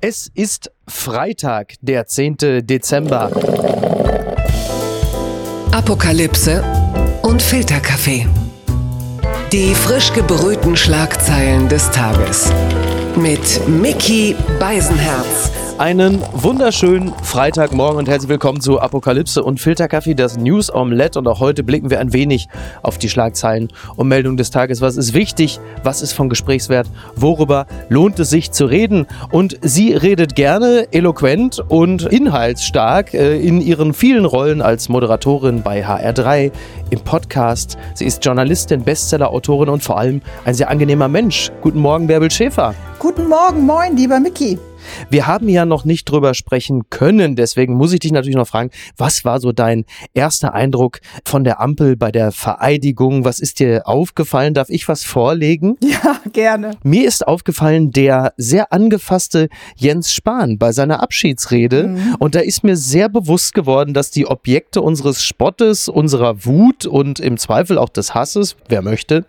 Es ist Freitag, der 10. Dezember. Apokalypse und Filterkaffee. Die frisch gebrühten Schlagzeilen des Tages. Mit Mickey Beisenherz. Einen wunderschönen Freitagmorgen und herzlich willkommen zu Apokalypse und Filterkaffee, das News Omelette. Und auch heute blicken wir ein wenig auf die Schlagzeilen und Meldungen des Tages. Was ist wichtig? Was ist von Gesprächswert? Worüber lohnt es sich zu reden? Und sie redet gerne, eloquent und inhaltsstark äh, in ihren vielen Rollen als Moderatorin bei HR3, im Podcast. Sie ist Journalistin, Bestsellerautorin und vor allem ein sehr angenehmer Mensch. Guten Morgen, Bärbel Schäfer. Guten Morgen, moin, lieber Mickey. Wir haben ja noch nicht drüber sprechen können, deswegen muss ich dich natürlich noch fragen, was war so dein erster Eindruck von der Ampel bei der Vereidigung? Was ist dir aufgefallen? Darf ich was vorlegen? Ja, gerne. Mir ist aufgefallen, der sehr angefasste Jens Spahn bei seiner Abschiedsrede. Mhm. Und da ist mir sehr bewusst geworden, dass die Objekte unseres Spottes, unserer Wut und im Zweifel auch des Hasses, wer möchte,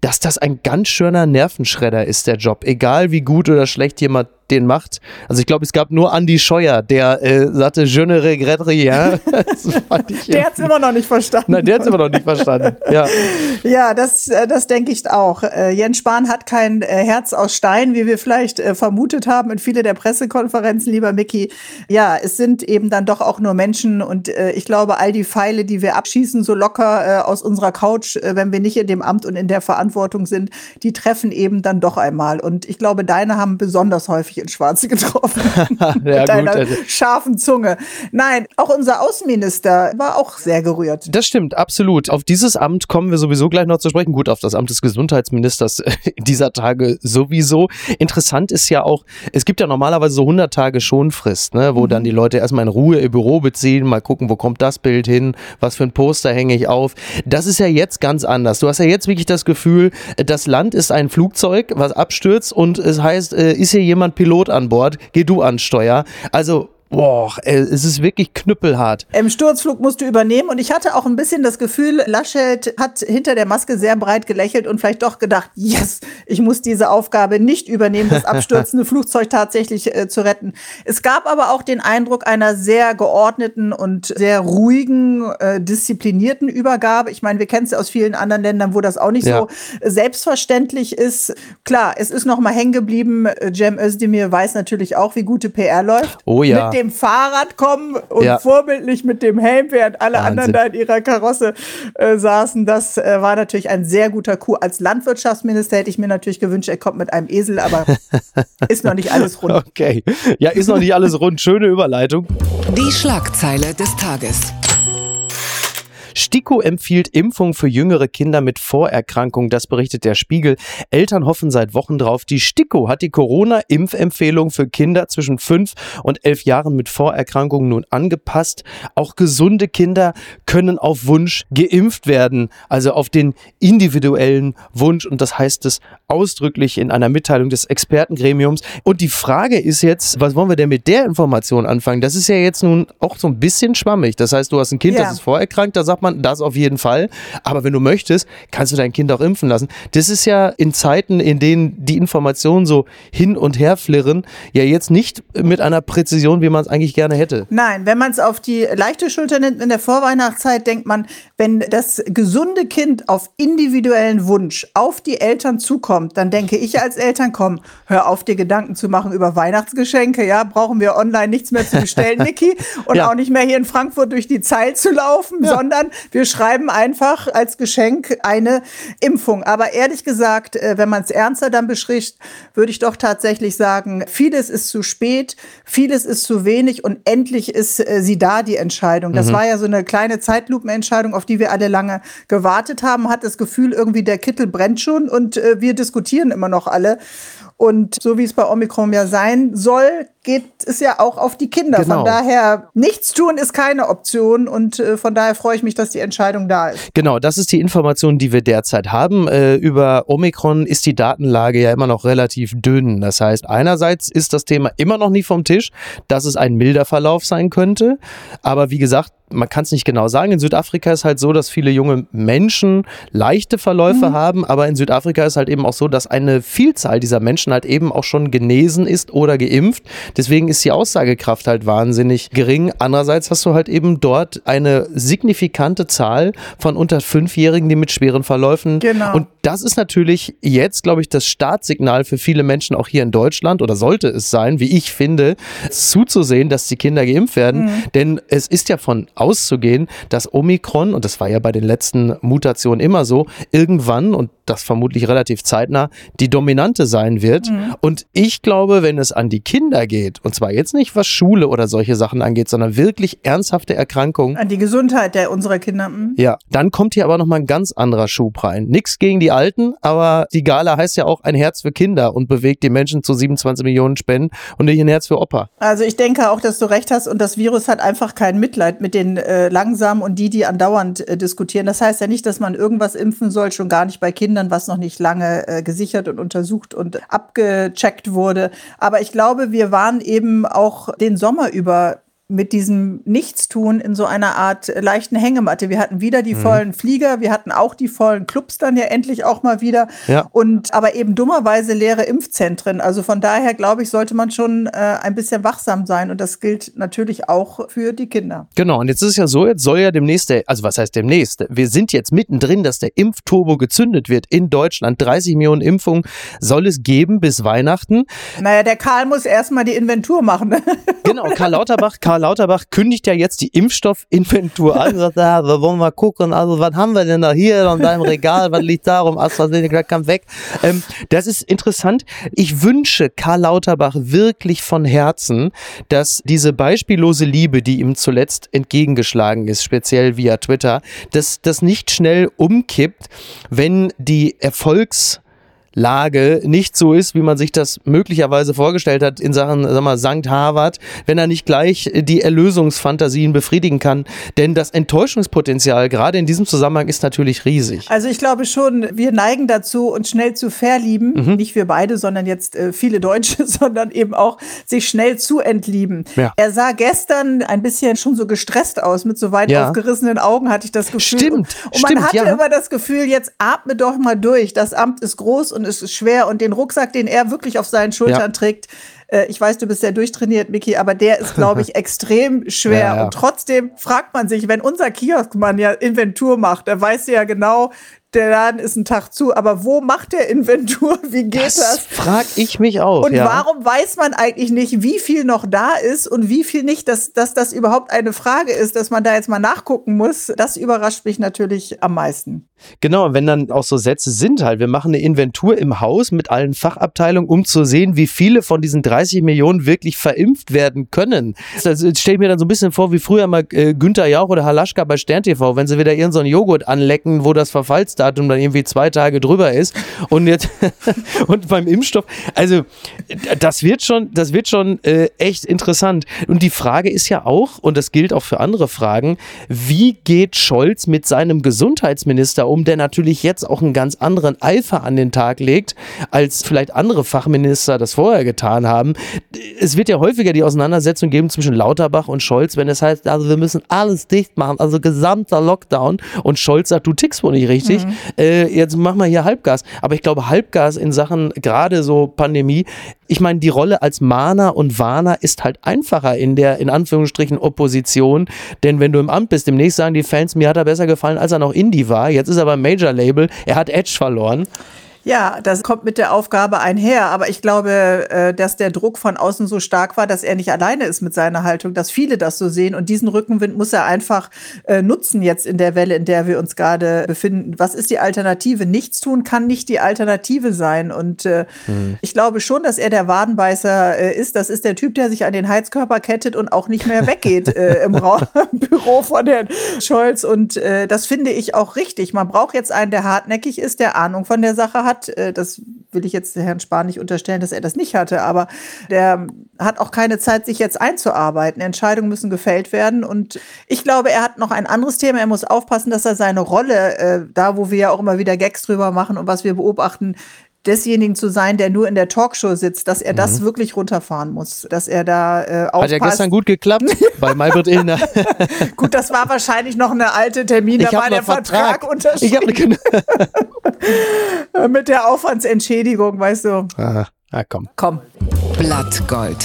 dass das ein ganz schöner Nervenschredder ist, der Job. Egal wie gut oder schlecht jemand den macht. Also ich glaube, es gab nur Andy Scheuer, der äh, sagte, je ne regrette rien. der hat es immer noch nicht verstanden. Nein, der hat es immer noch nicht verstanden. Ja, ja das, äh, das denke ich auch. Äh, Jens Spahn hat kein äh, Herz aus Stein, wie wir vielleicht vermutet haben in viele der Pressekonferenzen, lieber Mickey. Ja, es sind eben dann doch auch nur Menschen und ich glaube, all die Pfeile, die wir abschießen, so locker aus unserer Couch, wenn wir nicht in dem Amt und in der Verantwortung sind, die treffen eben dann doch einmal. Und ich glaube, deine haben besonders häufig häufig ins Schwarze getroffen. ja, mit deiner gut, also. scharfen Zunge. Nein, auch unser Außenminister war auch sehr gerührt. Das stimmt, absolut. Auf dieses Amt kommen wir sowieso gleich noch zu sprechen. Gut, auf das Amt des Gesundheitsministers dieser Tage sowieso. Interessant ist ja auch, es gibt ja normalerweise so 100 Tage Schonfrist, ne, wo mhm. dann die Leute erstmal in Ruhe ihr Büro beziehen, mal gucken, wo kommt das Bild hin, was für ein Poster hänge ich auf. Das ist ja jetzt ganz anders. Du hast ja jetzt wirklich das Gefühl, das Land ist ein Flugzeug, was abstürzt und es heißt, äh, ist hier jemand Pilot an Bord, geh du an Steuer. Also Boah, es ist wirklich knüppelhart. Im Sturzflug musst du übernehmen und ich hatte auch ein bisschen das Gefühl, Laschet hat hinter der Maske sehr breit gelächelt und vielleicht doch gedacht, yes, ich muss diese Aufgabe nicht übernehmen, das abstürzende Flugzeug tatsächlich äh, zu retten. Es gab aber auch den Eindruck einer sehr geordneten und sehr ruhigen, äh, disziplinierten Übergabe. Ich meine, wir kennen es aus vielen anderen Ländern, wo das auch nicht ja. so selbstverständlich ist. Klar, es ist noch mal hängen geblieben. Cem Özdemir weiß natürlich auch, wie gute PR läuft. Oh ja dem Fahrrad kommen und ja. vorbildlich mit dem Helm, während alle Wahnsinn. anderen da in ihrer Karosse äh, saßen. Das äh, war natürlich ein sehr guter Coup. Als Landwirtschaftsminister hätte ich mir natürlich gewünscht, er kommt mit einem Esel, aber ist noch nicht alles rund. Okay. Ja, ist noch nicht alles rund. Schöne Überleitung. Die Schlagzeile des Tages. STIKO empfiehlt Impfung für jüngere Kinder mit Vorerkrankung, das berichtet der Spiegel. Eltern hoffen seit Wochen drauf. Die STIKO hat die Corona-Impfempfehlung für Kinder zwischen fünf und elf Jahren mit Vorerkrankungen nun angepasst. Auch gesunde Kinder können auf Wunsch geimpft werden, also auf den individuellen Wunsch. Und das heißt es ausdrücklich in einer Mitteilung des Expertengremiums. Und die Frage ist jetzt, was wollen wir denn mit der Information anfangen? Das ist ja jetzt nun auch so ein bisschen schwammig. Das heißt, du hast ein Kind, ja. das ist vorerkrankt, da sagt man, das auf jeden Fall. Aber wenn du möchtest, kannst du dein Kind auch impfen lassen. Das ist ja in Zeiten, in denen die Informationen so hin und her flirren, ja jetzt nicht mit einer Präzision, wie man es eigentlich gerne hätte. Nein, wenn man es auf die leichte Schulter nimmt in der Vorweihnachtszeit, denkt man, wenn das gesunde Kind auf individuellen Wunsch auf die Eltern zukommt, dann denke ich als Eltern, komm, hör auf, dir Gedanken zu machen über Weihnachtsgeschenke, ja, brauchen wir online nichts mehr zu bestellen, Niki, und ja. auch nicht mehr hier in Frankfurt durch die Zeil zu laufen, ja. sondern wir schreiben einfach als Geschenk eine Impfung. Aber ehrlich gesagt, äh, wenn man es ernster dann beschrift, würde ich doch tatsächlich sagen, vieles ist zu spät, vieles ist zu wenig und endlich ist äh, sie da, die Entscheidung. Das mhm. war ja so eine kleine Zeitlupenentscheidung, auf die wir alle lange gewartet haben, hat das Gefühl, irgendwie der Kittel brennt schon und äh, wir diskutieren immer noch alle. Und so wie es bei Omikron ja sein soll, geht es ja auch auf die Kinder. Genau. Von daher, nichts tun ist keine Option und äh, von daher freue ich mich, dass die Entscheidung da ist. Genau, das ist die Information, die wir derzeit haben. Äh, über Omikron ist die Datenlage ja immer noch relativ dünn. Das heißt, einerseits ist das Thema immer noch nicht vom Tisch, dass es ein milder Verlauf sein könnte. Aber wie gesagt, man kann es nicht genau sagen. In Südafrika ist halt so, dass viele junge Menschen leichte Verläufe mhm. haben, aber in Südafrika ist halt eben auch so, dass eine Vielzahl dieser Menschen halt eben auch schon genesen ist oder geimpft. Deswegen ist die Aussagekraft halt wahnsinnig gering. Andererseits hast du halt eben dort eine signifikante Zahl von unter Fünfjährigen, die mit schweren Verläufen. Genau. Und das ist natürlich jetzt, glaube ich, das Startsignal für viele Menschen auch hier in Deutschland oder sollte es sein, wie ich finde, zuzusehen, dass die Kinder geimpft werden. Mhm. Denn es ist ja von auszugehen, dass Omikron, und das war ja bei den letzten Mutationen immer so, irgendwann, und das vermutlich relativ zeitnah, die dominante sein wird. Mhm. Und ich glaube, wenn es an die Kinder geht, und zwar jetzt nicht was Schule oder solche Sachen angeht, sondern wirklich ernsthafte Erkrankungen. An die Gesundheit der unserer Kinder. Mhm. Ja, dann kommt hier aber nochmal ein ganz anderer Schub rein. Nix gegen die Alten, aber die Gala heißt ja auch ein Herz für Kinder und bewegt die Menschen zu 27 Millionen Spenden und nicht ein Herz für Opa. Also ich denke auch, dass du recht hast und das Virus hat einfach kein Mitleid mit den äh, langsamen und die, die andauernd äh, diskutieren. Das heißt ja nicht, dass man irgendwas impfen soll, schon gar nicht bei Kindern, was noch nicht lange äh, gesichert und untersucht und abgecheckt wurde. Aber ich glaube, wir waren eben auch den Sommer über mit diesem Nichtstun in so einer Art leichten Hängematte. Wir hatten wieder die mhm. vollen Flieger, wir hatten auch die vollen Clubs dann ja endlich auch mal wieder. Ja. Und aber eben dummerweise leere Impfzentren. Also von daher glaube ich, sollte man schon äh, ein bisschen wachsam sein. Und das gilt natürlich auch für die Kinder. Genau, und jetzt ist es ja so, jetzt soll ja demnächst, der, also was heißt demnächst? Wir sind jetzt mittendrin, dass der Impfturbo gezündet wird in Deutschland. 30 Millionen Impfungen soll es geben bis Weihnachten. Naja, der Karl muss erstmal die Inventur machen. genau, Karl Lauterbach, Karl Lauterbach kündigt ja jetzt die Impfstoffinventur an. Sagt, ja, wir wollen mal gucken, also was haben wir denn da hier in deinem Regal? Was liegt da rum? AstraZeneca kam weg. Ähm, das ist interessant. Ich wünsche Karl Lauterbach wirklich von Herzen, dass diese beispiellose Liebe, die ihm zuletzt entgegengeschlagen ist, speziell via Twitter, dass das nicht schnell umkippt, wenn die Erfolgs Lage nicht so ist, wie man sich das möglicherweise vorgestellt hat in Sachen sag mal, St. Harvard, wenn er nicht gleich die Erlösungsfantasien befriedigen kann. Denn das Enttäuschungspotenzial gerade in diesem Zusammenhang ist natürlich riesig. Also ich glaube schon, wir neigen dazu, uns schnell zu verlieben. Mhm. Nicht wir beide, sondern jetzt äh, viele Deutsche, sondern eben auch sich schnell zu entlieben. Ja. Er sah gestern ein bisschen schon so gestresst aus, mit so weit ja. aufgerissenen Augen hatte ich das Gefühl. Stimmt. Und, und man stimmt, hatte ja. immer das Gefühl, jetzt atme doch mal durch. Das Amt ist groß und und es ist schwer und den Rucksack, den er wirklich auf seinen Schultern ja. trägt, äh, ich weiß, du bist sehr durchtrainiert, Miki, aber der ist, glaube ich, extrem schwer. Ja, ja. Und trotzdem fragt man sich, wenn unser Kioskmann ja Inventur macht, der weiß ja genau, der Laden ist ein Tag zu, aber wo macht der Inventur? Wie geht das? Das frag ich mich auch. Und ja. warum weiß man eigentlich nicht, wie viel noch da ist und wie viel nicht, dass, dass das überhaupt eine Frage ist, dass man da jetzt mal nachgucken muss? Das überrascht mich natürlich am meisten. Genau, wenn dann auch so Sätze sind halt, wir machen eine Inventur im Haus mit allen Fachabteilungen, um zu sehen, wie viele von diesen 30 Millionen wirklich verimpft werden können. Das stelle ich mir dann so ein bisschen vor, wie früher mal äh, Günther Jauch oder Halaschka bei Stern TV, wenn sie wieder irgendeinen so Joghurt anlecken, wo das Verfallsdatum dann irgendwie zwei Tage drüber ist und jetzt und beim Impfstoff, also das wird schon, das wird schon äh, echt interessant. Und die Frage ist ja auch, und das gilt auch für andere Fragen, wie geht Scholz mit seinem Gesundheitsminister um, der natürlich jetzt auch einen ganz anderen Eifer an den Tag legt, als vielleicht andere Fachminister das vorher getan haben. Es wird ja häufiger die Auseinandersetzung geben zwischen Lauterbach und Scholz, wenn es heißt, also wir müssen alles dicht machen, also gesamter Lockdown und Scholz sagt, du tickst wohl nicht richtig. Mhm äh, jetzt machen wir hier Halbgas. Aber ich glaube, Halbgas in Sachen gerade so Pandemie, ich meine, die Rolle als Mahner und Warner ist halt einfacher in der, in Anführungsstrichen, Opposition. Denn wenn du im Amt bist, demnächst sagen die Fans, mir hat er besser gefallen, als er noch Indie war. Jetzt ist er beim Major-Label. Er hat Edge verloren. Ja, das kommt mit der Aufgabe einher. Aber ich glaube, äh, dass der Druck von außen so stark war, dass er nicht alleine ist mit seiner Haltung, dass viele das so sehen. Und diesen Rückenwind muss er einfach äh, nutzen jetzt in der Welle, in der wir uns gerade befinden. Was ist die Alternative? Nichts tun kann nicht die Alternative sein. Und hm. ich glaube schon, dass er der Wadenbeißer ist. Das ist der Typ, der sich an den Heizkörper kettet und auch nicht mehr weggeht im Büro von Herrn Scholz. Und das finde ich auch richtig. Man braucht jetzt einen, der hartnäckig ist, der Ahnung von der Sache hat hat. Äh, das will ich jetzt Herrn Spahn nicht unterstellen, dass er das nicht hatte, aber der hat auch keine Zeit, sich jetzt einzuarbeiten. Entscheidungen müssen gefällt werden. Und ich glaube, er hat noch ein anderes Thema. Er muss aufpassen, dass er seine Rolle, äh, da wo wir ja auch immer wieder Gags drüber machen und was wir beobachten, desjenigen zu sein, der nur in der Talkshow sitzt, dass er mhm. das wirklich runterfahren muss, dass er da äh, aufpasst. Hat ja gestern gut geklappt bei Malbert Illner. gut, das war wahrscheinlich noch eine alte Termin, da war der Vertrag, Vertrag unterschrieben. Ich Mit der Aufwandsentschädigung, weißt du. Ah, ah komm. Komm. Blattgold.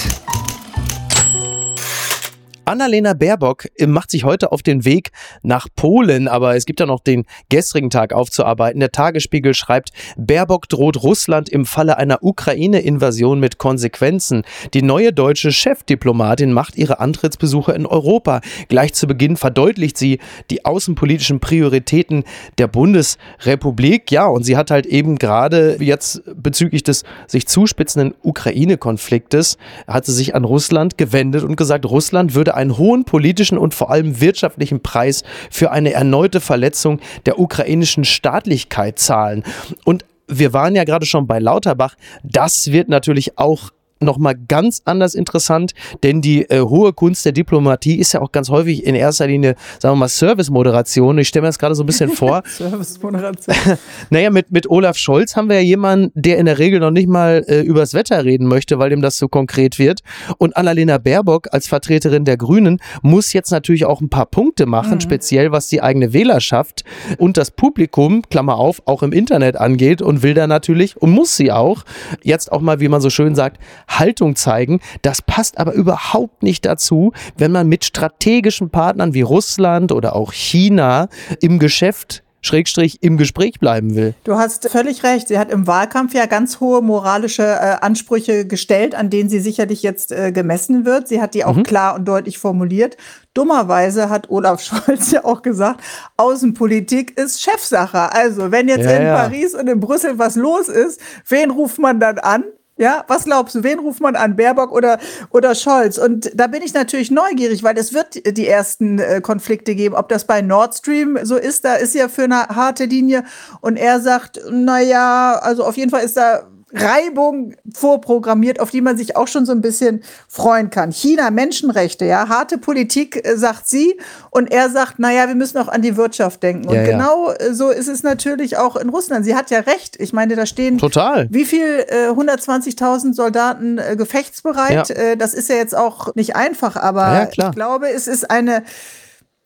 Annalena Baerbock äh, macht sich heute auf den Weg nach Polen, aber es gibt ja noch den gestrigen Tag aufzuarbeiten. Der Tagesspiegel schreibt, Baerbock droht Russland im Falle einer Ukraine-Invasion mit Konsequenzen. Die neue deutsche Chefdiplomatin macht ihre Antrittsbesuche in Europa. Gleich zu Beginn verdeutlicht sie die außenpolitischen Prioritäten der Bundesrepublik. Ja, und sie hat halt eben gerade jetzt bezüglich des sich zuspitzenden Ukraine-Konfliktes, hat sie sich an Russland gewendet und gesagt, Russland würde einen hohen politischen und vor allem wirtschaftlichen Preis für eine erneute Verletzung der ukrainischen Staatlichkeit zahlen. Und wir waren ja gerade schon bei Lauterbach. Das wird natürlich auch nochmal ganz anders interessant, denn die äh, hohe Kunst der Diplomatie ist ja auch ganz häufig in erster Linie, sagen wir mal, Service-Moderation. Ich stelle mir das gerade so ein bisschen vor. Service-Moderation. naja, mit, mit Olaf Scholz haben wir ja jemanden, der in der Regel noch nicht mal äh, übers Wetter reden möchte, weil dem das so konkret wird. Und Annalena Baerbock als Vertreterin der Grünen muss jetzt natürlich auch ein paar Punkte machen, mhm. speziell was die eigene Wählerschaft und das Publikum, Klammer auf, auch im Internet angeht und will da natürlich und muss sie auch jetzt auch mal, wie man so schön sagt, Haltung zeigen. Das passt aber überhaupt nicht dazu, wenn man mit strategischen Partnern wie Russland oder auch China im Geschäft Schrägstrich im Gespräch bleiben will. Du hast völlig recht. Sie hat im Wahlkampf ja ganz hohe moralische äh, Ansprüche gestellt, an denen sie sicherlich jetzt äh, gemessen wird. Sie hat die auch mhm. klar und deutlich formuliert. Dummerweise hat Olaf Scholz ja auch gesagt, Außenpolitik ist Chefsache. Also wenn jetzt ja, in ja. Paris und in Brüssel was los ist, wen ruft man dann an? Ja, was glaubst du, wen ruft man an, Baerbock oder, oder Scholz? Und da bin ich natürlich neugierig, weil es wird die ersten äh, Konflikte geben. Ob das bei Nord Stream so ist, da ist ja für eine harte Linie. Und er sagt, na ja, also auf jeden Fall ist da Reibung vorprogrammiert, auf die man sich auch schon so ein bisschen freuen kann. China, Menschenrechte, ja, harte Politik, äh, sagt sie. Und er sagt, naja, wir müssen auch an die Wirtschaft denken. Und ja, genau ja. Äh, so ist es natürlich auch in Russland. Sie hat ja recht. Ich meine, da stehen Total. wie viel? Äh, 120.000 Soldaten äh, gefechtsbereit. Ja. Äh, das ist ja jetzt auch nicht einfach, aber ich glaube, es ist eine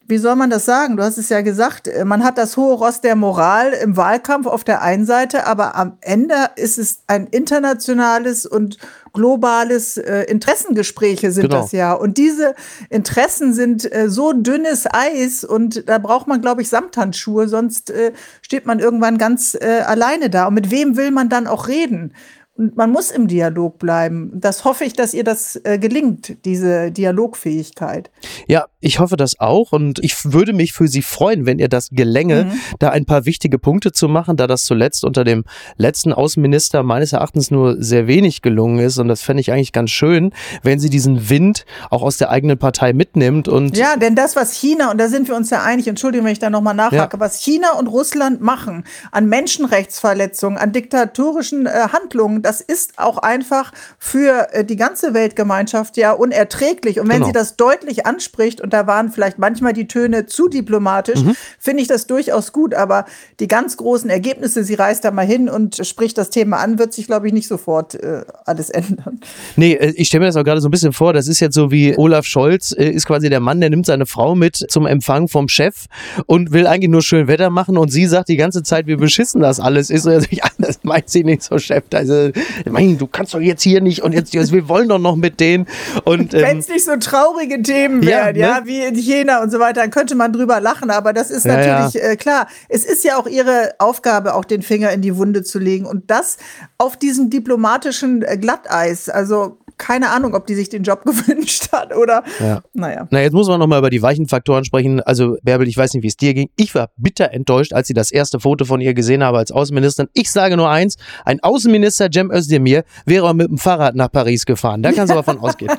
wie soll man das sagen? Du hast es ja gesagt, äh, man hat das hohe Ross der Moral im Wahlkampf auf der einen Seite, aber am Ende ist es ein internationales und globales äh, Interessengespräche sind genau. das ja. Und diese Interessen sind äh, so dünnes Eis und da braucht man, glaube ich, Samthandschuhe, sonst äh, steht man irgendwann ganz äh, alleine da. Und mit wem will man dann auch reden? Und man muss im Dialog bleiben. Das hoffe ich, dass ihr das äh, gelingt, diese Dialogfähigkeit. Ja, ich hoffe das auch und ich würde mich für Sie freuen, wenn ihr das gelänge, mhm. da ein paar wichtige Punkte zu machen, da das zuletzt unter dem letzten Außenminister meines Erachtens nur sehr wenig gelungen ist und das fände ich eigentlich ganz schön, wenn sie diesen Wind auch aus der eigenen Partei mitnimmt und Ja, denn das, was China, und da sind wir uns ja einig, Entschuldigung, wenn ich da nochmal nachhake, ja. was China und Russland machen an Menschenrechtsverletzungen, an diktatorischen äh, Handlungen, das ist auch einfach für äh, die ganze Weltgemeinschaft ja unerträglich. Und wenn genau. sie das deutlich anspricht, und da waren vielleicht manchmal die Töne zu diplomatisch, mhm. finde ich das durchaus gut. Aber die ganz großen Ergebnisse, sie reist da mal hin und spricht das Thema an, wird sich, glaube ich, nicht sofort äh, alles ändern. Nee, äh, ich stelle mir das auch gerade so ein bisschen vor, das ist jetzt so wie Olaf Scholz äh, ist quasi der Mann, der nimmt seine Frau mit zum Empfang vom Chef und will eigentlich nur schön Wetter machen und sie sagt die ganze Zeit, wie beschissen das alles ist. Und er sagt, ja, das meint sie nicht so, Chef. Also, mein, du kannst doch jetzt hier nicht und jetzt, jetzt wir wollen doch noch mit denen. Und, ähm, Wenn es nicht so traurige Themen wären, ja, ne? ja, wie in Jena und so weiter, dann könnte man drüber lachen, aber das ist natürlich ja, ja. Äh, klar. Es ist ja auch ihre Aufgabe, auch den Finger in die Wunde zu legen und das auf diesem diplomatischen äh, Glatteis. Also keine Ahnung, ob die sich den Job gewünscht hat oder ja. naja. Na, jetzt muss man nochmal über die weichen Faktoren sprechen. Also, Bärbel, ich weiß nicht, wie es dir ging. Ich war bitter enttäuscht, als ich das erste Foto von ihr gesehen habe als Außenministerin. Ich sage nur eins, ein Außenminister Cem Özdemir wäre mit dem Fahrrad nach Paris gefahren. Da kannst du aber von ausgehen.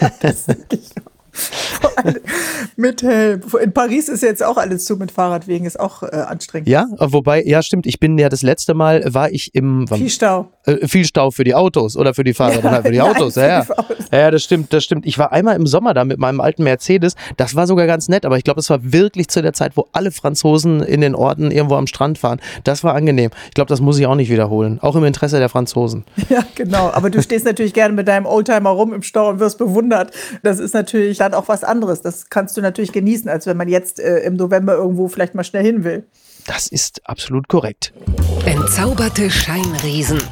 ja, Mit Helm. In Paris ist jetzt auch alles zu mit Fahrradwegen, ist auch äh, anstrengend. Ja, wobei, ja, stimmt. Ich bin ja das letzte Mal, war ich im. Viel Stau. Äh, viel Stau für die Autos oder für die Fahrräder, ja, für die Autos. Nein, ja, ja. ja, das stimmt, das stimmt. Ich war einmal im Sommer da mit meinem alten Mercedes. Das war sogar ganz nett, aber ich glaube, es war wirklich zu der Zeit, wo alle Franzosen in den Orten irgendwo am Strand fahren. Das war angenehm. Ich glaube, das muss ich auch nicht wiederholen. Auch im Interesse der Franzosen. Ja, genau. Aber du stehst natürlich gerne mit deinem Oldtimer rum im Stau und wirst bewundert. Das ist natürlich dann auch was anderes. Das kannst du natürlich genießen, als wenn man jetzt äh, im November irgendwo vielleicht mal schnell hin will. Das ist absolut korrekt. Entzauberte Scheinriesen.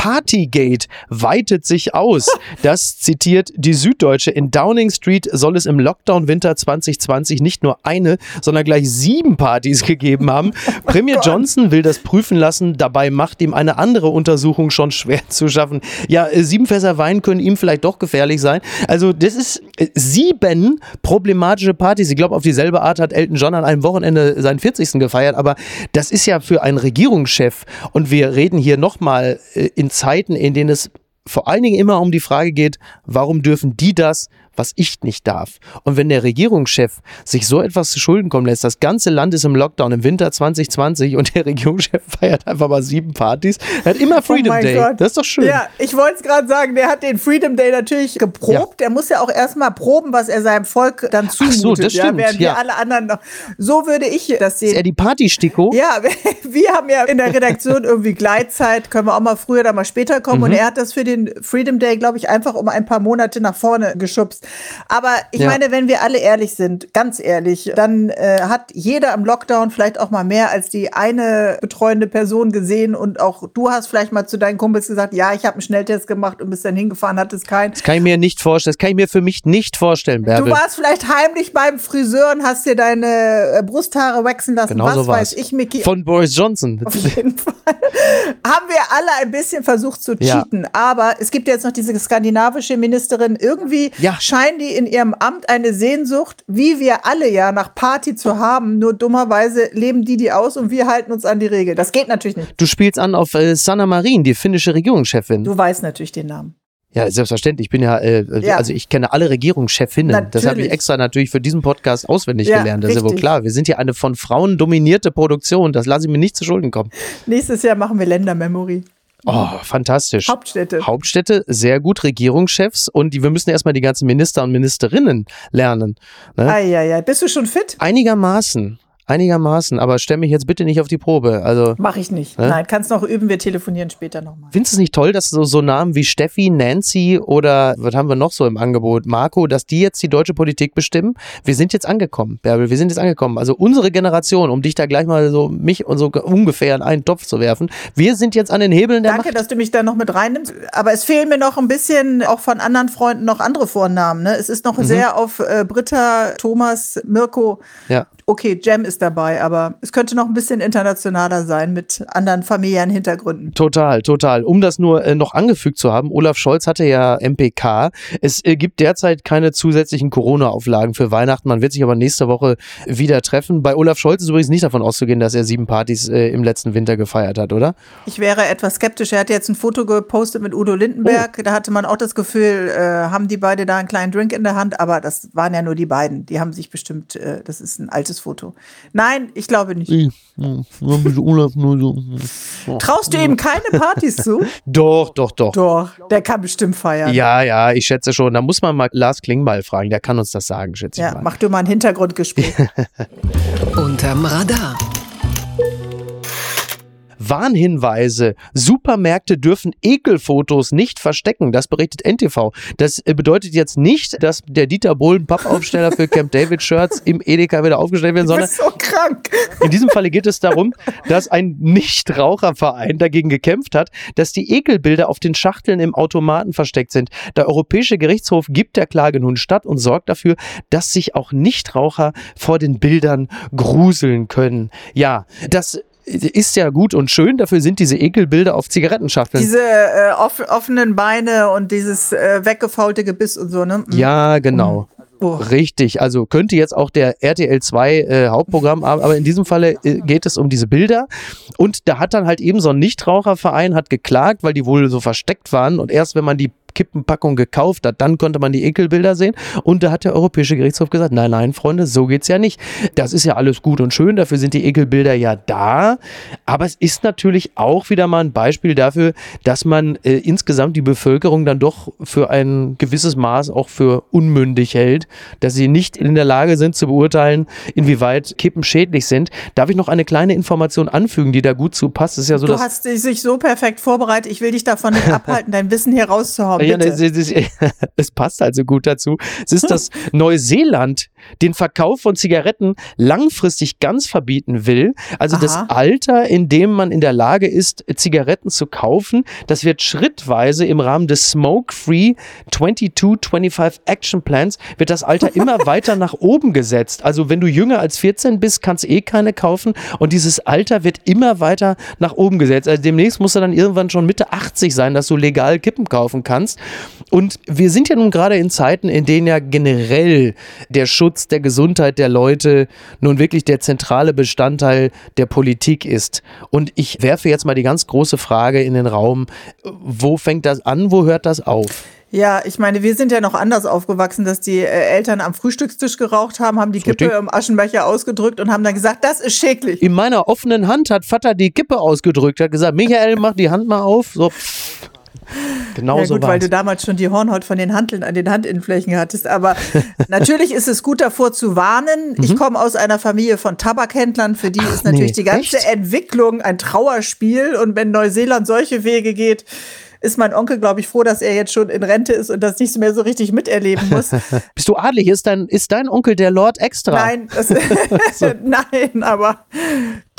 Partygate weitet sich aus. Das zitiert die Süddeutsche. In Downing Street soll es im Lockdown-Winter 2020 nicht nur eine, sondern gleich sieben Partys gegeben haben. Premier oh Johnson will das prüfen lassen. Dabei macht ihm eine andere Untersuchung schon schwer zu schaffen. Ja, äh, sieben Fässer Wein können ihm vielleicht doch gefährlich sein. Also, das ist äh, sieben problematische Partys. Ich glaube, auf dieselbe Art hat Elton John an einem Wochenende seinen 40. gefeiert. Aber das ist ja für einen Regierungschef. Und wir reden hier nochmal äh, Zeiten, in denen es vor allen Dingen immer um die Frage geht, warum dürfen die das, was ich nicht darf. Und wenn der Regierungschef sich so etwas zu Schulden kommen lässt, das ganze Land ist im Lockdown im Winter 2020 und der Regierungschef feiert einfach mal sieben Partys, er hat immer oh Freedom oh Day. Gott. Das ist doch schön. Ja, ich wollte es gerade sagen, der hat den Freedom Day natürlich geprobt. Ja. Der muss ja auch erstmal proben, was er seinem Volk dann zumutet. Ach so, das stimmt. Ja, während ja. wir alle anderen noch. So würde ich das sehen. Ist er die Partysticko? Ja, wir haben ja in der Redaktion irgendwie Gleitzeit, können wir auch mal früher oder mal später kommen. Mhm. Und er hat das für den Freedom Day, glaube ich, einfach um ein paar Monate nach vorne geschubst. Aber ich ja. meine, wenn wir alle ehrlich sind, ganz ehrlich, dann äh, hat jeder im Lockdown vielleicht auch mal mehr als die eine betreuende Person gesehen und auch du hast vielleicht mal zu deinen Kumpels gesagt, ja, ich habe einen Schnelltest gemacht und bist dann hingefahren, hattest keinen. Das kann ich mir nicht vorstellen. Das kann ich mir für mich nicht vorstellen, Bärbel. Du warst vielleicht heimlich beim Friseur und hast dir deine äh, Brusthaare wachsen lassen. Genau Was so weiß ich, Micky? Von Boris Johnson. Auf jeden Fall. Haben wir alle ein bisschen versucht zu cheaten. Ja. Aber es gibt jetzt noch diese skandinavische Ministerin. Irgendwie ja. Scheinen die in ihrem Amt eine Sehnsucht, wie wir alle ja, nach Party zu haben. Nur dummerweise leben die die aus und wir halten uns an die Regel. Das geht natürlich nicht. Du spielst an auf äh, Sanna Marin, die finnische Regierungschefin. Du weißt natürlich den Namen. Ja, selbstverständlich. Ich bin ja, äh, äh, ja. also ich kenne alle Regierungschefinnen. Natürlich. Das habe ich extra natürlich für diesen Podcast auswendig ja, gelernt. Das richtig. ist ja wohl klar. Wir sind hier eine von Frauen dominierte Produktion. Das lasse ich mir nicht zu Schulden kommen. Nächstes Jahr machen wir Ländermemory. Oh, fantastisch. Hauptstädte. Hauptstädte, sehr gut, Regierungschefs und die, wir müssen erstmal die ganzen Minister und Ministerinnen lernen. Ne? Ah, ja, ja. Bist du schon fit? Einigermaßen. Einigermaßen, aber stell mich jetzt bitte nicht auf die Probe. Also Mach ich nicht. Ne? Nein, kannst noch üben, wir telefonieren später nochmal. Findest du es nicht toll, dass so, so Namen wie Steffi, Nancy oder was haben wir noch so im Angebot, Marco, dass die jetzt die deutsche Politik bestimmen? Wir sind jetzt angekommen, Bärbel, wir sind jetzt angekommen. Also unsere Generation, um dich da gleich mal so mich und so ungefähr in einen Topf zu werfen, wir sind jetzt an den Hebeln der Danke, Macht. dass du mich da noch mit reinnimmst. Aber es fehlen mir noch ein bisschen auch von anderen Freunden noch andere Vornamen. Ne? Es ist noch mhm. sehr auf äh, Britta, Thomas, Mirko. Ja okay, Jam ist dabei, aber es könnte noch ein bisschen internationaler sein mit anderen familiären Hintergründen. Total, total. Um das nur äh, noch angefügt zu haben, Olaf Scholz hatte ja MPK. Es äh, gibt derzeit keine zusätzlichen Corona-Auflagen für Weihnachten. Man wird sich aber nächste Woche wieder treffen. Bei Olaf Scholz ist übrigens nicht davon auszugehen, dass er sieben Partys äh, im letzten Winter gefeiert hat, oder? Ich wäre etwas skeptisch. Er hat jetzt ein Foto gepostet mit Udo Lindenberg. Oh. Da hatte man auch das Gefühl, äh, haben die beide da einen kleinen Drink in der Hand, aber das waren ja nur die beiden. Die haben sich bestimmt, äh, das ist ein altes Foto. Nein, ich glaube nicht. Ich, ja, nur so. Traust du ihm keine Partys zu? doch, doch, doch. Doch, der kann bestimmt feiern. Ja, ja, ich schätze schon. Da muss man mal Lars Klingbeil fragen, der kann uns das sagen, schätze ja, ich mal. Mach du mal ein Hintergrundgespräch. Unterm Radar. Warnhinweise. Supermärkte dürfen Ekelfotos nicht verstecken. Das berichtet NTV. Das äh, bedeutet jetzt nicht, dass der Dieter Bohlen Pappaufsteller für Camp David Shirts im Edeka wieder aufgestellt werden, sondern so krank. in diesem Falle geht es darum, dass ein Nichtraucherverein dagegen gekämpft hat, dass die Ekelbilder auf den Schachteln im Automaten versteckt sind. Der Europäische Gerichtshof gibt der Klage nun statt und sorgt dafür, dass sich auch Nichtraucher vor den Bildern gruseln können. Ja, das ist ja gut und schön, dafür sind diese Ekelbilder auf Zigarettenschachteln. Diese äh, off offenen Beine und dieses äh, weggefaulte Gebiss und so, ne? Mhm. Ja, genau. Mhm. Oh. Richtig, also könnte jetzt auch der RTL 2 äh, Hauptprogramm, aber in diesem Falle äh, geht es um diese Bilder. Und da hat dann halt eben so ein Nichtraucherverein hat geklagt, weil die wohl so versteckt waren. Und erst wenn man die Kippenpackung gekauft hat, dann konnte man die Ekelbilder sehen. Und da hat der Europäische Gerichtshof gesagt, nein, nein, Freunde, so geht's ja nicht. Das ist ja alles gut und schön, dafür sind die Ekelbilder ja da. Aber es ist natürlich auch wieder mal ein Beispiel dafür, dass man äh, insgesamt die Bevölkerung dann doch für ein gewisses Maß auch für unmündig hält, dass sie nicht in der Lage sind zu beurteilen, inwieweit Kippen schädlich sind. Darf ich noch eine kleine Information anfügen, die da gut zu passt? ist ja so, du hast dich so perfekt vorbereitet. Ich will dich davon nicht abhalten, dein Wissen hier rauszuhauen. Ja, es, es, es passt also gut dazu. Es ist, dass Neuseeland den Verkauf von Zigaretten langfristig ganz verbieten will. Also Aha. das Alter, in dem man in der Lage ist, Zigaretten zu kaufen, das wird schrittweise im Rahmen des Smoke-Free 2225 Action Plans, wird das Alter immer weiter nach oben gesetzt. Also wenn du jünger als 14 bist, kannst eh keine kaufen und dieses Alter wird immer weiter nach oben gesetzt. Also demnächst musst du dann irgendwann schon Mitte 80 sein, dass du legal Kippen kaufen kannst. Und wir sind ja nun gerade in Zeiten, in denen ja generell der Schutz der Gesundheit der Leute nun wirklich der zentrale Bestandteil der Politik ist. Und ich werfe jetzt mal die ganz große Frage in den Raum, wo fängt das an, wo hört das auf? Ja, ich meine, wir sind ja noch anders aufgewachsen, dass die äh, Eltern am Frühstückstisch geraucht haben, haben die Kippe im Aschenbecher ausgedrückt und haben dann gesagt, das ist schädlich. In meiner offenen Hand hat Vater die Kippe ausgedrückt, hat gesagt, Michael, mach die Hand mal auf. So. Genau ja, so gut, weil du damals schon die Hornhaut von den Handeln an den Handinnenflächen hattest. Aber natürlich ist es gut davor zu warnen. Mhm. Ich komme aus einer Familie von Tabakhändlern. Für die Ach, ist natürlich nee, die ganze echt? Entwicklung ein Trauerspiel. Und wenn Neuseeland solche Wege geht, ist mein Onkel, glaube ich, froh, dass er jetzt schon in Rente ist und das nicht mehr so richtig miterleben muss. Bist du adlig? Ist dein, ist dein Onkel der Lord extra? Nein, das, nein, aber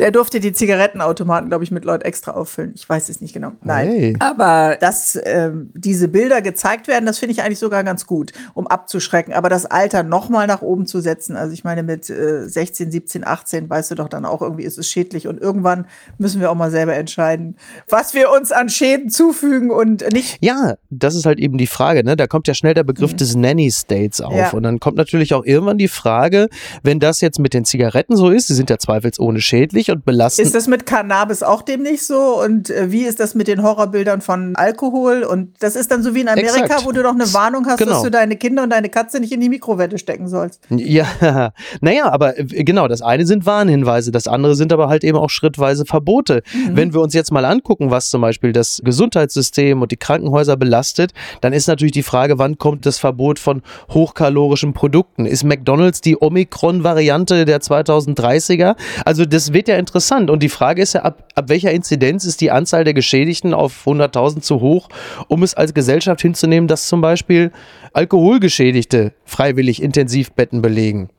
der durfte die Zigarettenautomaten, glaube ich, mit Leut extra auffüllen. Ich weiß es nicht genau. Nein. Hey. Aber dass äh, diese Bilder gezeigt werden, das finde ich eigentlich sogar ganz gut, um abzuschrecken. Aber das Alter nochmal nach oben zu setzen, also ich meine, mit äh, 16, 17, 18 weißt du doch dann auch irgendwie, ist es schädlich. Und irgendwann müssen wir auch mal selber entscheiden, was wir uns an Schäden zufügen und nicht. Ja, das ist halt eben die Frage. Ne? Da kommt ja schnell der Begriff mhm. des Nanny States auf. Ja. Und dann kommt natürlich auch irgendwann die Frage, wenn das jetzt mit den Zigaretten so ist, sie sind ja zweifelsohne schädlich und belastend. Ist das mit Cannabis auch demnächst so? Und äh, wie ist das mit den Horrorbildern von Alkohol? Und das ist dann so wie in Amerika, Exakt. wo du doch eine Warnung hast, genau. dass du deine Kinder und deine Katze nicht in die Mikrowelle stecken sollst. Ja, naja, aber äh, genau, das eine sind Warnhinweise, das andere sind aber halt eben auch schrittweise Verbote. Mhm. Wenn wir uns jetzt mal angucken, was zum Beispiel das Gesundheitssystem und die Krankenhäuser belastet, dann ist natürlich die Frage, wann kommt das Verbot von hochkalorischen Produkten? Ist McDonalds die Omikron-Variante der 2030er? Also das wird ja interessant. Und die Frage ist ja, ab, ab welcher Inzidenz ist die Anzahl der Geschädigten auf 100.000 zu hoch, um es als Gesellschaft hinzunehmen, dass zum Beispiel Alkoholgeschädigte freiwillig Intensivbetten belegen?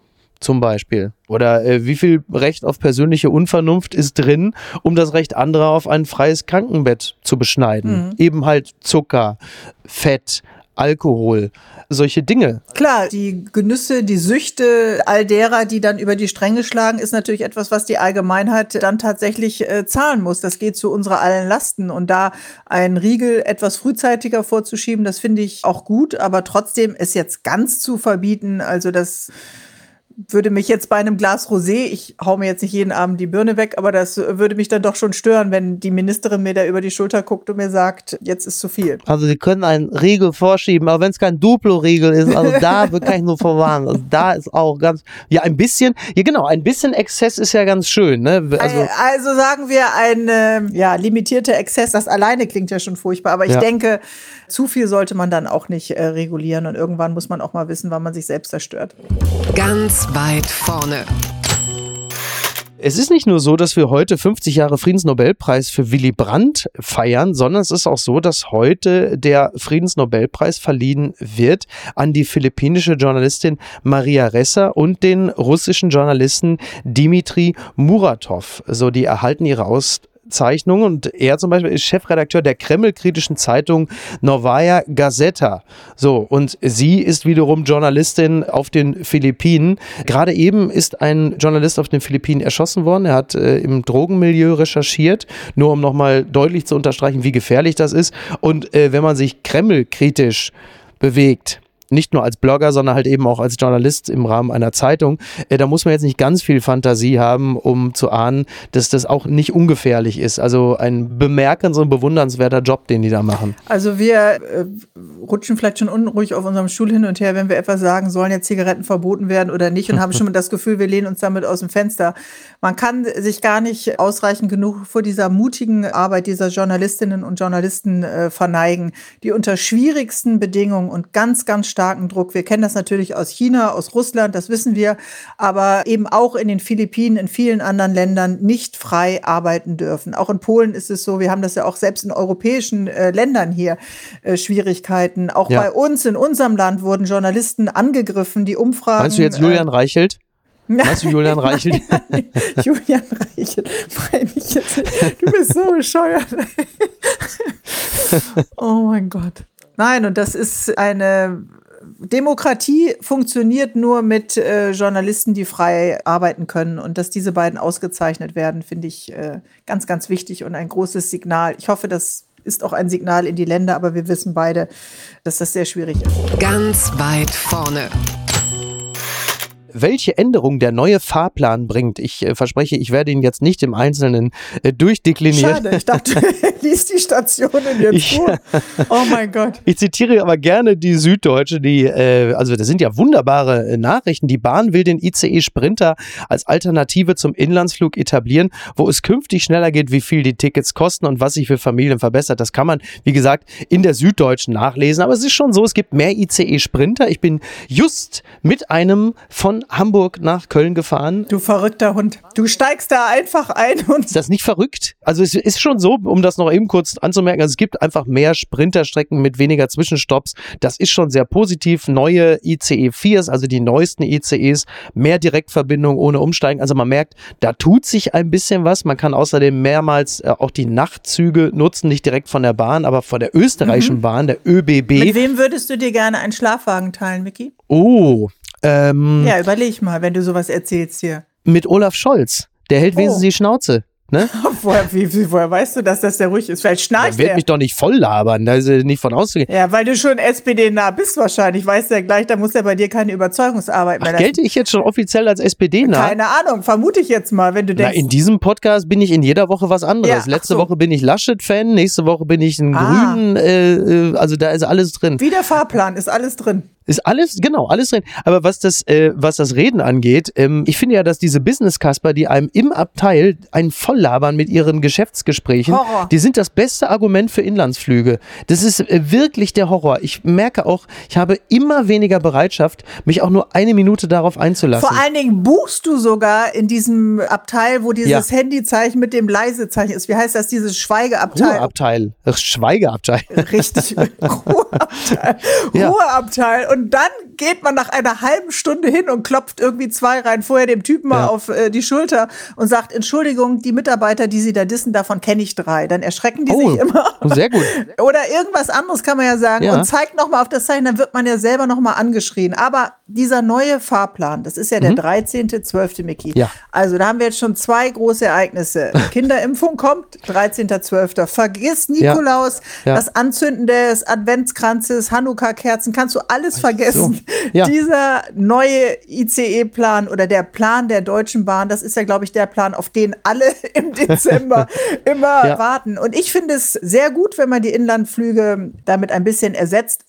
Zum Beispiel. Oder äh, wie viel Recht auf persönliche Unvernunft ist drin, um das Recht anderer auf ein freies Krankenbett zu beschneiden? Mhm. Eben halt Zucker, Fett, Alkohol, solche Dinge. Klar, die Genüsse, die Süchte all derer, die dann über die Stränge schlagen, ist natürlich etwas, was die Allgemeinheit dann tatsächlich äh, zahlen muss. Das geht zu unserer allen Lasten. Und da einen Riegel etwas frühzeitiger vorzuschieben, das finde ich auch gut, aber trotzdem es jetzt ganz zu verbieten, also das würde mich jetzt bei einem Glas Rosé, ich hau mir jetzt nicht jeden Abend die Birne weg, aber das würde mich dann doch schon stören, wenn die Ministerin mir da über die Schulter guckt und mir sagt, jetzt ist zu viel. Also sie können einen Riegel vorschieben, aber wenn es kein Duplo-Riegel ist, also da kann ich nur vorwarnen. Also da ist auch ganz, ja ein bisschen, ja genau, ein bisschen Exzess ist ja ganz schön. Ne? Also, also sagen wir ein äh, ja, limitierter Exzess, das alleine klingt ja schon furchtbar, aber ich ja. denke, zu viel sollte man dann auch nicht äh, regulieren und irgendwann muss man auch mal wissen, wann man sich selbst zerstört. Ganz weit vorne. Es ist nicht nur so, dass wir heute 50 Jahre Friedensnobelpreis für Willy Brandt feiern, sondern es ist auch so, dass heute der Friedensnobelpreis verliehen wird an die philippinische Journalistin Maria Ressa und den russischen Journalisten Dimitri Muratov. So, die erhalten ihre Aus Auszeichnung und er zum Beispiel ist Chefredakteur der Kreml-kritischen Zeitung Novaya Gazeta. So, und sie ist wiederum Journalistin auf den Philippinen. Gerade eben ist ein Journalist auf den Philippinen erschossen worden. Er hat äh, im Drogenmilieu recherchiert, nur um nochmal deutlich zu unterstreichen, wie gefährlich das ist. Und äh, wenn man sich Kreml-kritisch bewegt, nicht nur als Blogger, sondern halt eben auch als Journalist im Rahmen einer Zeitung. Äh, da muss man jetzt nicht ganz viel Fantasie haben, um zu ahnen, dass das auch nicht ungefährlich ist. Also ein bemerkens- und bewundernswerter Job, den die da machen. Also wir äh, rutschen vielleicht schon unruhig auf unserem Stuhl hin und her, wenn wir etwas sagen, sollen jetzt Zigaretten verboten werden oder nicht und haben schon das Gefühl, wir lehnen uns damit aus dem Fenster. Man kann sich gar nicht ausreichend genug vor dieser mutigen Arbeit dieser Journalistinnen und Journalisten äh, verneigen, die unter schwierigsten Bedingungen und ganz, ganz starken Druck, wir kennen das natürlich aus China, aus Russland, das wissen wir, aber eben auch in den Philippinen, in vielen anderen Ländern nicht frei arbeiten dürfen. Auch in Polen ist es so, wir haben das ja auch selbst in europäischen äh, Ländern hier äh, Schwierigkeiten. Auch ja. bei uns in unserem Land wurden Journalisten angegriffen, die Umfragen. Meinst du jetzt Julian äh, Reichelt? Meinst du Julian Reichelt? Julian Reichelt, meine ich jetzt. Du bist so bescheuert. oh mein Gott. Nein, und das ist eine Demokratie funktioniert nur mit äh, Journalisten, die frei arbeiten können. Und dass diese beiden ausgezeichnet werden, finde ich äh, ganz, ganz wichtig und ein großes Signal. Ich hoffe, das ist auch ein Signal in die Länder, aber wir wissen beide, dass das sehr schwierig ist. Ganz weit vorne welche Änderung der neue Fahrplan bringt. Ich äh, verspreche, ich werde ihn jetzt nicht im Einzelnen äh, durchdeklinieren. Schade, ich dachte, liest die Stationen jetzt ich, vor. Oh mein Gott. Ich zitiere aber gerne die Süddeutsche, die, äh, also das sind ja wunderbare äh, Nachrichten. Die Bahn will den ICE Sprinter als Alternative zum Inlandsflug etablieren, wo es künftig schneller geht, wie viel die Tickets kosten und was sich für Familien verbessert. Das kann man, wie gesagt, in der Süddeutschen nachlesen. Aber es ist schon so, es gibt mehr ICE Sprinter. Ich bin just mit einem von Hamburg nach Köln gefahren. Du verrückter Hund. Du steigst da einfach ein und. Ist das nicht verrückt? Also es ist schon so, um das noch eben kurz anzumerken, also es gibt einfach mehr Sprinterstrecken mit weniger Zwischenstopps. Das ist schon sehr positiv. Neue ICE 4s, also die neuesten ICEs, mehr Direktverbindung ohne Umsteigen. Also man merkt, da tut sich ein bisschen was. Man kann außerdem mehrmals äh, auch die Nachtzüge nutzen, nicht direkt von der Bahn, aber von der österreichischen mhm. Bahn, der ÖBB. Mit wem würdest du dir gerne einen Schlafwagen teilen, Micky? Oh, ähm, ja, überleg mal, wenn du sowas erzählst hier. Mit Olaf Scholz. Der hält oh. wenigstens die Schnauze. Ne? woher, wie, woher weißt du, dass das der ruhig ist? Vielleicht schnarcht er. wird mich doch nicht voll labern, da ist nicht von auszugehen. Ja, weil du schon SPD-nah bist wahrscheinlich. Weißt du ja gleich, da muss er bei dir keine Überzeugungsarbeit mehr. Ach, gelte ich jetzt schon offiziell als SPD-nah? Keine Ahnung, vermute ich jetzt mal, wenn du denkst. Na, in diesem Podcast bin ich in jeder Woche was anderes. Ja, Letzte so. Woche bin ich Laschet-Fan, nächste Woche bin ich ein ah. Grünen, äh, äh, also da ist alles drin. Wie der Fahrplan, ist alles drin. Ist alles, genau, alles drin. Aber was das, äh, was das Reden angeht, ähm, ich finde ja, dass diese Business-Kasper, die einem im Abteil einen volllabern mit ihren Geschäftsgesprächen, Horror. die sind das beste Argument für Inlandsflüge. Das ist äh, wirklich der Horror. Ich merke auch, ich habe immer weniger Bereitschaft, mich auch nur eine Minute darauf einzulassen. Vor allen Dingen buchst du sogar in diesem Abteil, wo dieses ja. Handyzeichen mit dem Leisezeichen ist. Wie heißt das? Dieses Schweigeabteil. Ruheabteil. Schweigeabteil. Richtig. Ruheabteil. Ja. Ruheabteil und dann geht man nach einer halben Stunde hin und klopft irgendwie zwei rein vorher dem Typen mal auf äh, die Schulter und sagt, Entschuldigung, die Mitarbeiter, die Sie da dissen, davon kenne ich drei. Dann erschrecken die oh, sich immer. Sehr gut. Oder irgendwas anderes kann man ja sagen ja. und zeigt nochmal auf das Zeichen, dann wird man ja selber nochmal angeschrien. Aber dieser neue Fahrplan, das ist ja der mhm. 13.12. Mickey. Ja. Also da haben wir jetzt schon zwei große Ereignisse. Kinderimpfung kommt, 13.12. Vergiss Nikolaus, ja. Ja. das Anzünden des Adventskranzes, Hanukkah-Kerzen, kannst du alles vergessen. So. Ja. Dieser neue ICE-Plan oder der Plan der Deutschen Bahn, das ist ja, glaube ich, der Plan, auf den alle im Dezember immer ja. warten. Und ich finde es sehr gut, wenn man die Inlandflüge damit ein bisschen ersetzt.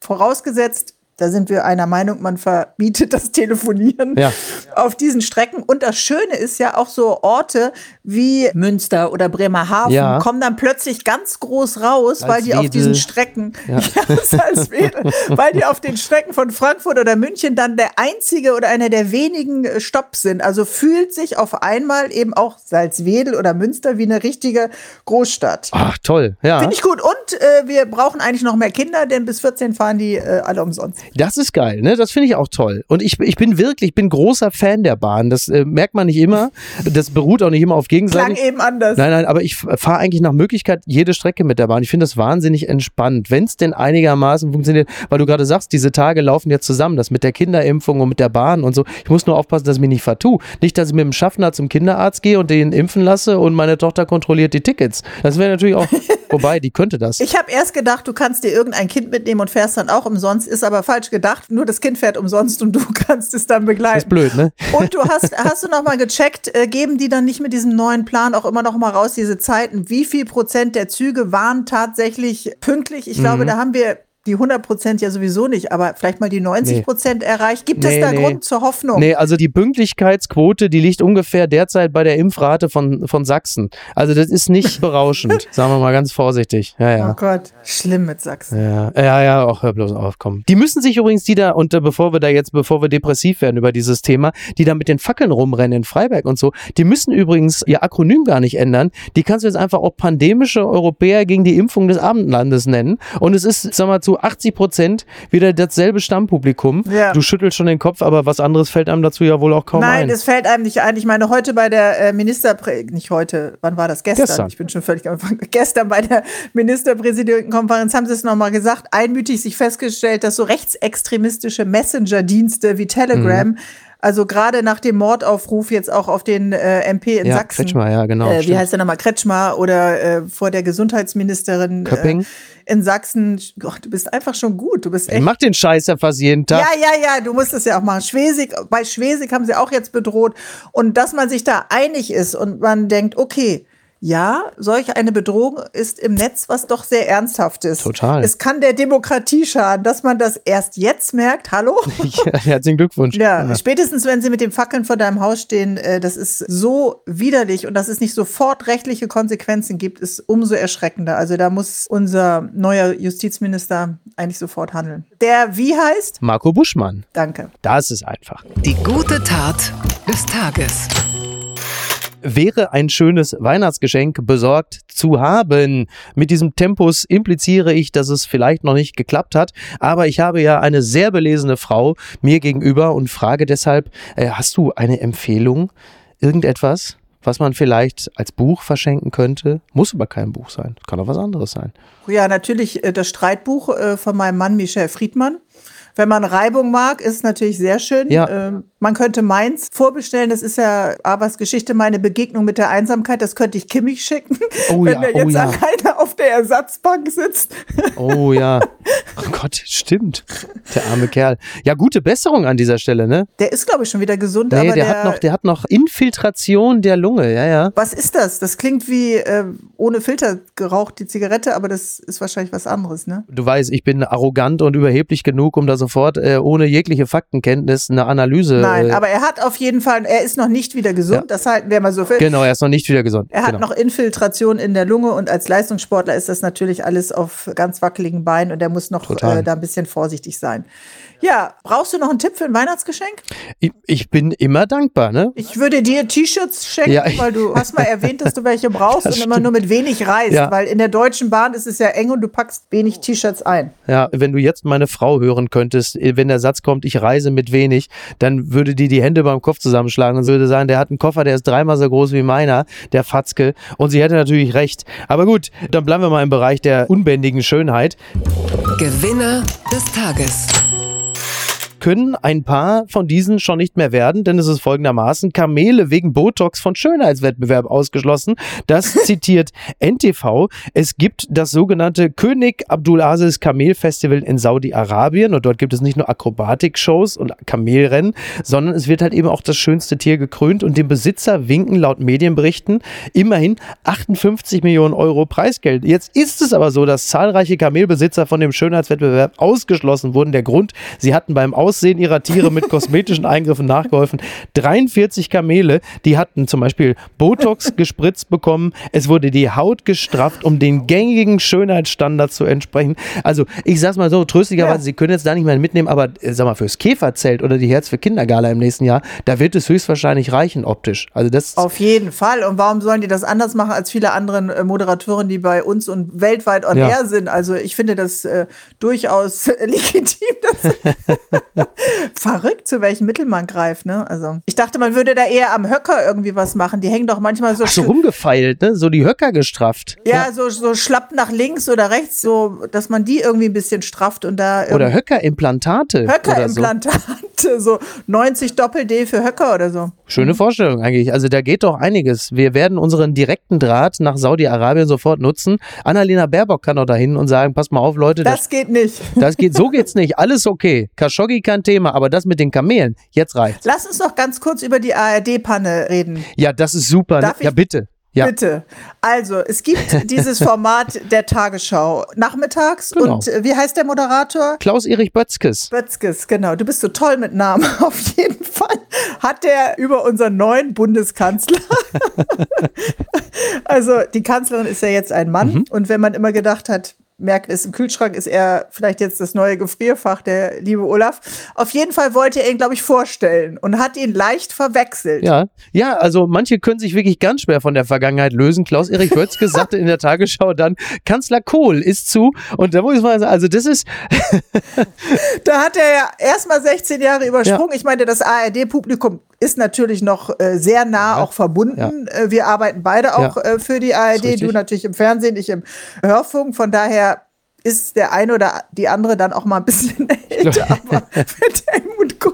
Vorausgesetzt, da sind wir einer Meinung, man verbietet das Telefonieren ja. auf diesen Strecken. Und das Schöne ist ja auch so Orte wie Münster oder Bremerhaven ja. kommen dann plötzlich ganz groß raus, weil die auf diesen Strecken, ja. Salzwedel, weil die auf den Strecken von Frankfurt oder München dann der einzige oder einer der wenigen äh, Stopps sind. Also fühlt sich auf einmal eben auch Salzwedel oder Münster wie eine richtige Großstadt. Ach, toll. Ja. Finde ich gut. Und äh, wir brauchen eigentlich noch mehr Kinder, denn bis 14 fahren die äh, alle umsonst. Das ist geil, ne? Das finde ich auch toll. Und ich, ich bin wirklich, ich bin großer Fan der Bahn. Das äh, merkt man nicht immer. Das beruht auch nicht immer auf Gegenseitig. Klang eben anders. Nein, nein, aber ich fahre eigentlich nach Möglichkeit jede Strecke mit der Bahn. Ich finde das wahnsinnig entspannt, wenn es denn einigermaßen funktioniert. Weil du gerade sagst, diese Tage laufen ja zusammen. Das mit der Kinderimpfung und mit der Bahn und so. Ich muss nur aufpassen, dass ich mich nicht vertue. Nicht, dass ich mit dem Schaffner zum Kinderarzt gehe und den impfen lasse und meine Tochter kontrolliert die Tickets. Das wäre natürlich auch Wobei, die könnte das. Ich habe erst gedacht, du kannst dir irgendein Kind mitnehmen und fährst dann auch umsonst, ist aber falsch gedacht. Nur das Kind fährt umsonst und du kannst es dann begleiten. Das ist blöd, ne? Und du hast, hast du noch mal gecheckt, äh, geben die dann nicht mit diesem neuen Plan auch immer noch mal raus, diese Zeiten? Wie viel Prozent der Züge waren tatsächlich pünktlich? Ich glaube, Mhm. da haben wir die 100 Prozent ja sowieso nicht, aber vielleicht mal die 90 Prozent erreicht. Gibt Nee, es da nee. Grund zur Hoffnung? Nee, also die Pünktlichkeitsquote, die liegt ungefähr derzeit bei der Impfrate von, von Sachsen. Also das ist nicht berauschend, sagen wir mal ganz vorsichtig. Ja, Oh ja. Gott, schlimm mit Sachsen. Ja, ja, ja, auch hör bloß auf, komm. Die müssen sich übrigens, die da, und äh, bevor wir da jetzt, bevor wir depressiv werden über dieses Thema, die da mit den Fackeln rumrennen in Freiberg und so, die müssen übrigens ihr Akronym gar nicht ändern. Die kannst du jetzt einfach auch pandemische Europäer gegen die Impfung des Abendlandes nennen. Und es ist, sag mal, zu 80 Prozent wieder dasselbe Stammpublikum. Ja. Du schüttelst schon den Kopf, aber was anderes fällt einem dazu ja wohl auch kaum Nein, ein. das fällt einem nicht ein. Ich meine, heute bei der äh, Ministerprä... Nicht heute, wann war das? Gestern. Gestern. Ich bin schon völlig am Anfang. Gestern bei der Ministerpräsidentenkonferenz haben sie es nochmal gesagt, einmütig sich festgestellt, dass so rechtsextremistische Messenger-Dienste wie Telegram, Mhm. Also gerade nach dem Mordaufruf jetzt auch auf den äh, MP in ja, Sachsen, Kretschmer, ja, genau. äh, wie heißt der nochmal, Kretschmer oder äh, vor der Gesundheitsministerin Köpping? Äh, in Sachsen. Gott, du bist einfach schon gut. Du bist Ich echt mach den Scheiß ja fast jeden Tag. ja, ja, ja, du musst es ja auch machen. Schwesig, bei Schwesig haben sie auch jetzt bedroht. Und dass man sich da einig ist und man denkt, okay, ja, solch eine Bedrohung ist im Netz was doch sehr Ernsthaftes. Total. Es kann der Demokratie schaden, dass man das erst jetzt merkt. Hallo? Ja, herzlichen Glückwunsch. Ja, spätestens wenn sie mit den Fackeln vor deinem Haus stehen, äh, das ist so widerlich und dass es nicht sofort rechtliche Konsequenzen gibt, ist umso erschreckender. Also da muss unser neuer Justizminister eigentlich sofort handeln. Der wie heißt? Marco Buschmann. Danke. Das ist einfach. Die gute Tat des Tages. Wäre ein schönes Weihnachtsgeschenk besorgt zu haben. Mit diesem Tempus impliziere ich, dass es vielleicht noch nicht geklappt hat, aber ich habe ja eine sehr belesene Frau mir gegenüber und frage deshalb, äh, hast du eine Empfehlung, irgendetwas, was man vielleicht als Buch verschenken könnte? Muss aber kein Buch sein, kann auch was anderes sein. Ja, natürlich äh, das Streitbuch äh, von meinem Mann Michel Friedmann. Wenn man Reibung mag, ist natürlich sehr schön. Ja. Ähm, man könnte meins vorbestellen. Das ist ja Abers Geschichte, meine Begegnung mit der Einsamkeit. Das könnte ich Kimmich schicken, Oh wenn ja, er oh jetzt ja. alleine auf der Ersatzbank sitzt. Oh ja. Oh Gott, stimmt. Der arme Kerl. Ja, gute Besserung an dieser Stelle, ne? Der ist, glaube ich, schon wieder gesund. Nee, aber der, hat noch, der hat noch Infiltration der Lunge, ja, ja. was ist das? Das klingt wie äh, ohne Filter geraucht, die Zigarette, aber das ist wahrscheinlich was anderes, ne? Du weißt, ich bin arrogant und überheblich genug, um da sofort äh, ohne jegliche Faktenkenntnis eine Analyse. Nein, äh, aber er hat auf jeden Fall, er ist noch nicht wieder gesund. Ja. Das halten wir mal so fest. Genau, er ist noch nicht wieder gesund. Er hat genau. noch Infiltration in der Lunge und als Leistungssportler ist das natürlich alles auf ganz wackeligen Beinen und er muss noch äh, da ein bisschen vorsichtig sein. Ja, brauchst du noch einen Tipp für ein Weihnachtsgeschenk? ich, ich bin immer dankbar, ne? Ich würde dir T-Shirts schenken, Ja, weil du hast mal erwähnt, dass du welche brauchst und immer nur mit wenig reist, Ja. weil in der Deutschen Bahn ist es ja eng und du packst wenig T-Shirts ein. Ja, wenn du jetzt meine Frau hören könntest, äh, wenn der Satz kommt, ich reise mit wenig, dann würde die die Hände beim Kopf zusammenschlagen und würde sagen, der hat einen Koffer, der ist dreimal so groß wie meiner, der Fatzke. Und sie hätte natürlich recht. Aber gut, dann bleiben wir mal im Bereich der unbändigen Schönheit. Gewinner des Tages. Können ein paar von diesen schon nicht mehr werden, denn es ist folgendermaßen, Kamele wegen Botox von Schönheitswettbewerb ausgeschlossen. Das zitiert NTV. Es gibt das sogenannte König Abdulaziz Kamel Festival in Saudi-Arabien und dort gibt es nicht nur Akrobatik-Shows und Kamelrennen, sondern es wird halt eben auch das schönste Tier gekrönt und dem Besitzer winken laut Medienberichten immerhin 58 Millionen Euro Preisgeld. Jetzt ist es aber so, dass zahlreiche Kamelbesitzer von dem Schönheitswettbewerb ausgeschlossen wurden. Der Grund, sie hatten beim Aussehen ihrer Tiere mit kosmetischen Eingriffen nachgeholfen. 43 Kamele, die hatten zum Beispiel Botox gespritzt bekommen. Es wurde die Haut gestrafft, um den gängigen Schönheitsstandards zu entsprechen. Also ich sag's mal so, tröstlicherweise, Ja. Sie können jetzt da nicht mehr mitnehmen, aber äh, sag mal, fürs Käferzelt oder die Herz für Kindergala im nächsten Jahr, da wird es höchstwahrscheinlich reichen optisch. Also das Auf jeden Fall. Und warum sollen die das anders machen als viele andere äh, Moderatoren, die bei uns und weltweit on Ja. air sind? Also ich finde das äh, durchaus legitim. Verrückt, zu welchen Mitteln man greift. Ne? Also ich dachte, man würde da eher am Höcker irgendwie was machen. Die hängen doch manchmal so, Ach, so rumgefeilt, ne? So die Höcker gestrafft. ja, So, so schlapp nach links oder rechts, so dass man die irgendwie ein bisschen strafft und da Oder Höckerimplantate. oder so. So 90 Doppel-D für Höcker oder so. Schöne Vorstellung eigentlich. Also da geht doch einiges. Wir werden unseren direkten Draht nach Saudi-Arabien sofort nutzen. Annalena Baerbock kann doch dahin und sagen, pass mal auf, Leute. Das, geht nicht. Das geht, so geht's nicht. Alles okay. Khashoggi kein Thema, aber das mit den Kamelen, jetzt reicht's. Lass uns noch ganz kurz über die ARD-Panne reden. Ja, das ist super. Darf ja, bitte. Ja. Bitte. Also, es gibt dieses Format der Tagesschau nachmittags Genau. und äh, wie heißt der Moderator? Klaus-Erich Bötzkes. Bötzkes, genau. Du bist so toll mit Namen. Auf jeden Fall hat der über unseren neuen Bundeskanzler. also die Kanzlerin ist ja jetzt ein Mann. Mhm. Und wenn man immer gedacht hat, Merkel ist im Kühlschrank, ist er vielleicht jetzt das neue Gefrierfach, der liebe Olaf. Auf jeden Fall wollte er ihn, glaube ich, vorstellen und hat ihn leicht verwechselt. Ja, ja, also manche können sich wirklich ganz schwer von der Vergangenheit lösen. Klaus-Erich Bötzkes sagte in der Tagesschau dann, Kanzler Kohl ist zu. Und da muss ich mal sagen, also das ist, Da hat er ja erstmal 16 Jahre übersprungen. Ich meine, das ARD-Publikum ist natürlich noch äh, sehr nah auch verbunden. Äh, wir arbeiten beide auch Ja. äh, für die ARD, du natürlich im Fernsehen, ich im Hörfunk. Von daher ist der eine oder die andere dann auch mal ein bisschen älter, aber mit Helmut Kohl.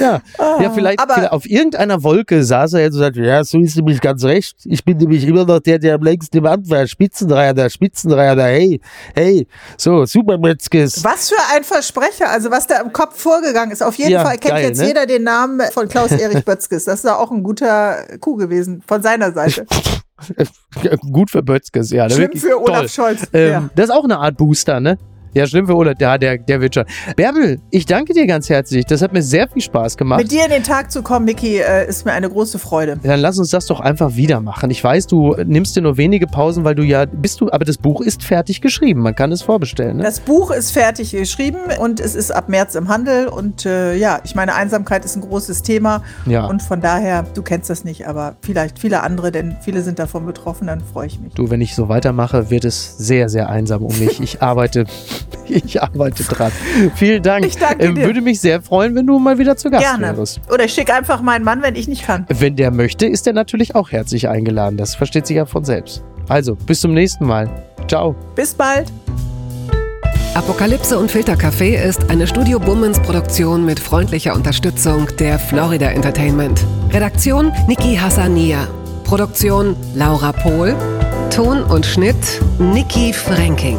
ja, ja vielleicht, Ah, aber- vielleicht auf irgendeiner Wolke saß er jetzt und sagte, ja, so ist nämlich ganz recht. Ich bin nämlich immer noch der, der am längsten im Amt war. Spitzenreiher, der Spitzenreiher, der, hey, hey, so, super Bötzkes. Was für ein Versprecher, also was da im Kopf vorgegangen ist. Auf jeden Ja, Fall kennt geil, jetzt ne? jeder den Namen von Klaus-Erich Bötzkes. Das ist auch ein guter Coup gewesen von seiner Seite. Gut für Bötzkes, ja. Schlimm wirklich für Olaf toll. Scholz. Ähm, ja. Das ist auch eine Art Booster, ne? Ja, schlimm für Olaf, ja, der, der wird schon. Bärbel, ich danke dir ganz herzlich. Das hat mir sehr viel Spaß gemacht. Mit dir in den Tag zu kommen, Miki, äh, ist mir eine große Freude. Dann lass uns das doch einfach wieder machen. Ich weiß, du nimmst dir nur wenige Pausen, weil du ja bist du, aber das Buch ist fertig geschrieben. Man kann es vorbestellen. Ne? Das Buch ist fertig geschrieben und es ist ab März im Handel. Und äh, ja, ich meine, Einsamkeit ist ein großes Thema. Ja. Und von daher, du kennst das nicht, aber vielleicht viele andere, denn viele sind davon betroffen, dann freue ich mich. Du, wenn ich so weitermache, wird es sehr, sehr einsam um mich. Ich arbeite, ich arbeite dran. Vielen Dank. Ich danke Ähm, dir. Würde mich sehr freuen, wenn du mal wieder zu Gast Gerne. wärst. Oder ich schicke einfach meinen Mann, wenn ich nicht kann. Wenn der möchte, ist er natürlich auch herzlich eingeladen. Das versteht sich ja von selbst. Also, bis zum nächsten Mal. Ciao. Bis bald. Apokalypse und Filtercafé ist eine Studio Bummens Produktion mit freundlicher Unterstützung der Florida Entertainment. Redaktion Niki Hassania. Produktion Laura Pohl. Ton und Schnitt Niki Franking.